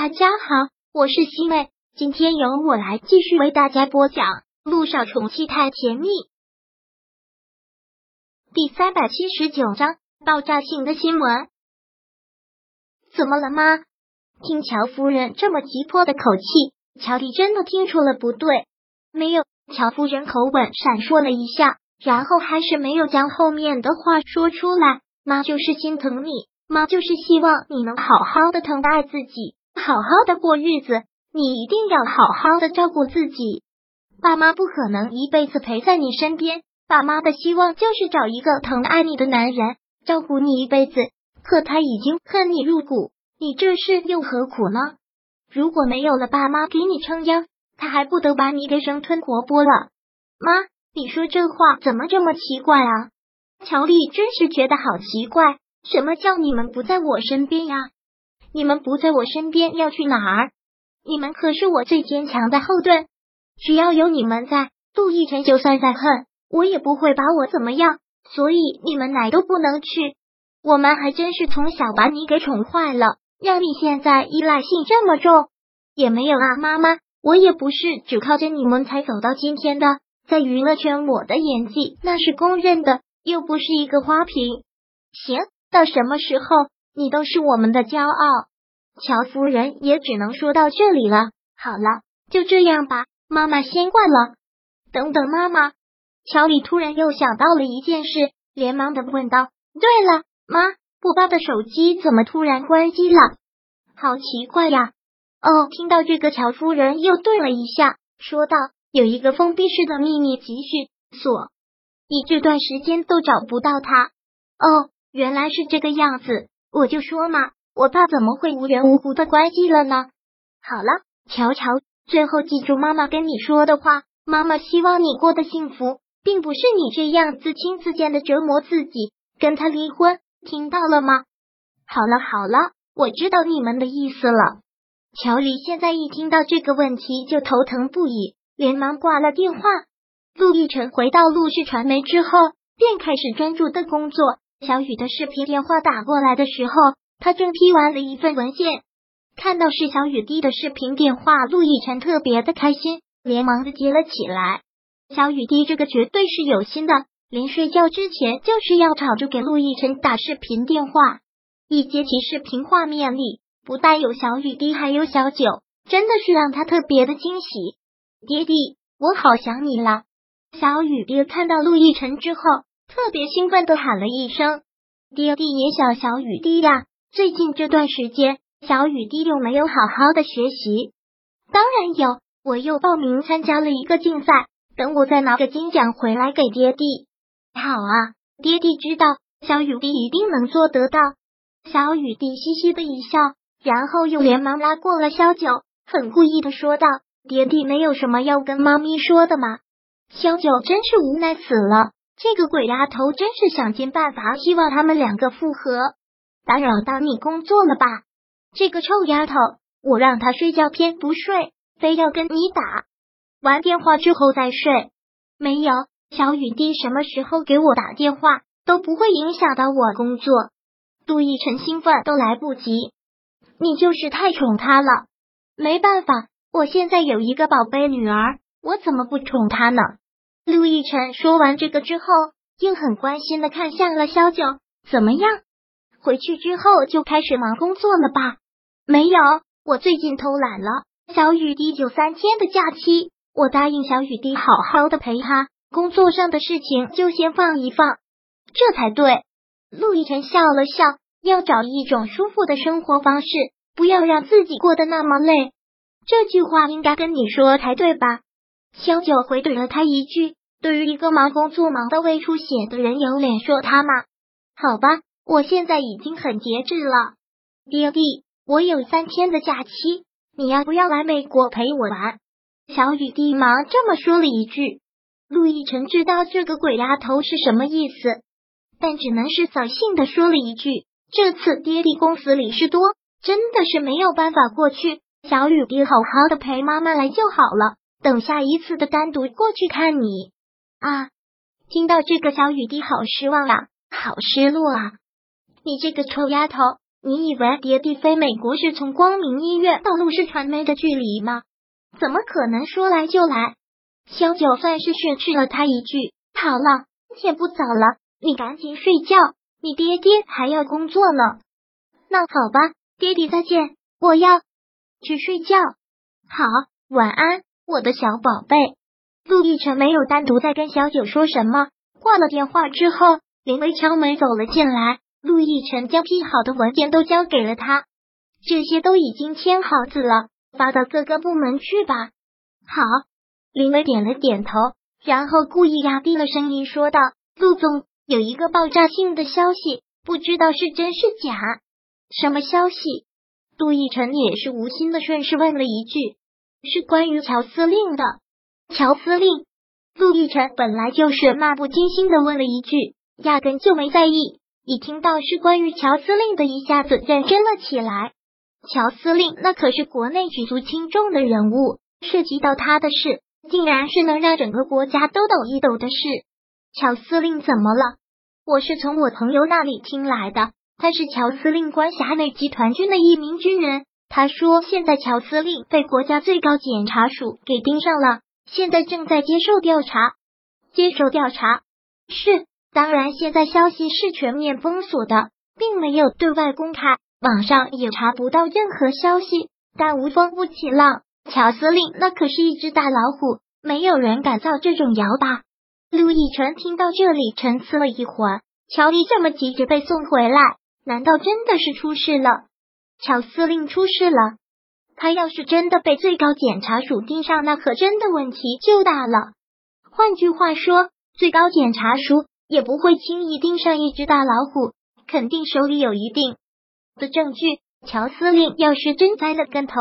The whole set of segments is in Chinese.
大家好，我是西妹，今天由我来继续为大家播讲《路上宠妻太甜蜜》第三百七十九章爆炸性的新闻。怎么了吗？听乔夫人这么急迫的口气，乔丽真的听出了不对。没有，乔夫人口吻闪烁了一下，然后还是没有将后面的话说出来。妈就是心疼你，妈就是希望你能好好的疼爱自己。好好的过日子，你一定要好好的照顾自己。爸妈不可能一辈子陪在你身边，爸妈的希望就是找一个疼爱你的男人，照顾你一辈子。可他已经恨你入骨，你这是又何苦呢？如果没有了爸妈给你撑腰，他还不得把你给生吞活剥了？妈，你说这话怎么这么奇怪啊？乔丽真是觉得好奇怪，什么叫你们不在我身边呀？你们不在我身边要去哪儿？你们可是我最坚强的后盾，只要有你们在，杜奕辰就算再恨我也不会把我怎么样。所以你们哪都不能去。我们还真是从小把你给宠坏了，让你现在依赖性这么重。也没有啊，妈妈，我也不是只靠着你们才走到今天的。在娱乐圈，我的演技那是公认的，又不是一个花瓶。行，到什么时候？你都是我们的骄傲，乔夫人也只能说到这里了。好了，就这样吧，妈妈先挂了。等等，妈妈，乔里突然又想到了一件事，连忙的问道：“对了，妈，布巴的手机怎么突然关机了？好奇怪呀！”哦，听到这个，乔夫人又顿了一下，说道：“有一个封闭式的秘密集训所，你这段时间都找不到他。”哦，原来是这个样子。我就说嘛，我爸怎么会无缘无故的关机了呢？好了，乔乔，最后记住妈妈跟你说的话，妈妈希望你过得幸福，并不是你这样自轻自贱的折磨自己，跟他离婚，听到了吗？好了好了，我知道你们的意思了。乔里现在一听到这个问题就头疼不已，连忙挂了电话。陆亦辰回到陆氏传媒之后，便开始专注的工作。小雨的视频电话打过来的时候，他正批完了一份文件，看到是小雨滴的视频电话，陆亦辰特别的开心，连忙的接了起来。小雨滴这个绝对是有心的，临睡觉之前就是要吵着给陆亦辰打视频电话。一接起视频画面里，不但有小雨滴，还有小九，真的是让他特别的惊喜。爹地，我好想你了。小雨滴看到陆亦辰之后。特别兴奋的喊了一声：“爹地也想小雨滴呀！”最近这段时间，小雨滴有没有好好的学习？当然有，我又报名参加了一个竞赛，等我再拿个金奖回来给爹地。好啊，爹地知道小雨滴一定能做得到。小雨滴嘻嘻的一笑，然后又连忙拉过了萧九，很故意的说道：“爹地没有什么要跟妈咪说的吗？”萧九真是无奈死了。这个鬼丫头真是想尽办法，希望他们两个复合。打扰到你工作了吧？这个臭丫头，我让她睡觉偏不睡，非要跟你打完电话之后再睡。没有，小雨滴什么时候给我打电话都不会影响到我工作。杜奕晨兴奋都来不及，你就是太宠她了。没办法，我现在有一个宝贝女儿，我怎么不宠她呢？陆亦辰说完这个之后，又很关心的看向了萧九，怎么样？回去之后就开始忙工作了吧？没有，我最近偷懒了。小雨滴有三天的假期，我答应小雨滴好好的陪他，工作上的事情就先放一放，这才对。陆亦辰笑了笑，要找一种舒服的生活方式，不要让自己过得那么累。这句话应该跟你说才对吧？萧九回怼了他一句。对于一个忙工作忙到胃出血的人，有脸说他吗？好吧，我现在已经很节制了。爹地，我有三天的假期，你要不要来美国陪我玩？小雨滴忙这么说了一句。陆亦辰知道这个鬼丫头是什么意思，但只能是扫兴的说了一句：“这次爹地公司里事多，真的是没有办法过去。小雨滴好好的陪妈妈来就好了，等下一次的单独过去看你。”啊！听到这个，小雨滴好失望啊，好失落啊！你这个臭丫头，你以为爹地飞美国是从光明医院到陆氏传媒的距离吗？怎么可能说来就来？萧九算是训斥了他一句。好了，天不早了，你赶紧睡觉，你爹爹还要工作呢。那好吧，爹地再见，我要去睡觉。好，晚安，我的小宝贝。陆亦辰没有单独再跟小九说什么。挂了电话之后，林薇敲门走了进来。陆亦辰将批好的文件都交给了他，这些都已经签好字了，发到各个部门去吧。好，林薇点了点头，然后故意压低了声音说道：“陆总，有一个爆炸性的消息，不知道是真是假。什么消息？”陆亦辰也是无心的顺势问了一句：“是关于乔司令的。”乔司令，陆亦辰本来就是漫不经心的问了一句，压根就没在意。一听到是关于乔司令的，一下子认真了起来。乔司令那可是国内举足轻重的人物，涉及到他的事，竟然是能让整个国家都抖一抖的事。乔司令怎么了？我是从我朋友那里听来的，他是乔司令管辖内集团军的一名军人。他说，现在乔司令被国家最高检察署给盯上了，现在正在接受调查。接受调查是。当然，现在消息是全面封锁的，并没有对外公开，网上也查不到任何消息。但无风不起浪，乔司令那可是一只大老虎，没有人敢造这种谣吧？陆亦辰听到这里，沉思了一会儿。乔丽这么急着被送回来，难道真的是出事了？乔司令出事了，他要是真的被最高检察署盯上，那可真的问题就大了。换句话说，最高检察署。也不会轻易盯上一只大老虎，肯定手里有一定的证据。乔司令要是真栽了跟头，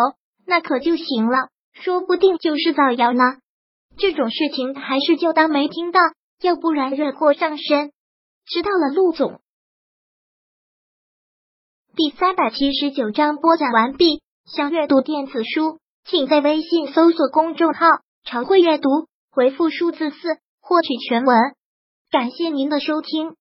那可就行了，说不定就是造谣呢。这种事情还是就当没听到，要不然惹祸上身。知道了，陆总。第三百七十九章播讲完毕。想阅读电子书，请在微信搜索公众号“常会阅读”，回复数字四获取全文。感谢您的收听。